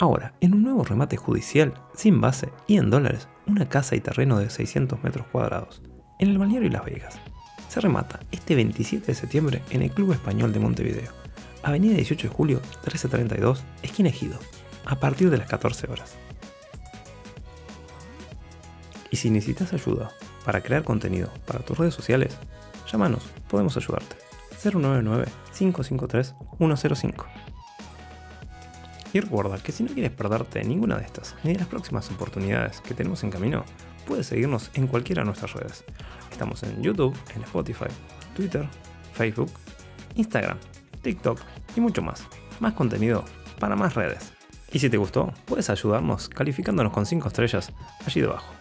Ahora, en un nuevo remate judicial, sin base y en dólares, una casa y terreno de 600 metros cuadrados, en el balneario Las Vegas. Se remata este 27 de septiembre en el Club Español de Montevideo, Avenida 18 de Julio, 1332, esquina Ejido, a partir de las 14 horas. Y si necesitas ayuda para crear contenido para tus redes sociales, llámanos, podemos ayudarte. 099-553-105. Y recuerda que si no quieres perderte ninguna de estas ni de las próximas oportunidades que tenemos en camino, puedes seguirnos en cualquiera de nuestras redes. Estamos en YouTube, en Spotify, Twitter, Facebook, Instagram, TikTok y mucho más. Más contenido para más redes. Y si te gustó, puedes ayudarnos calificándonos con 5 estrellas allí debajo.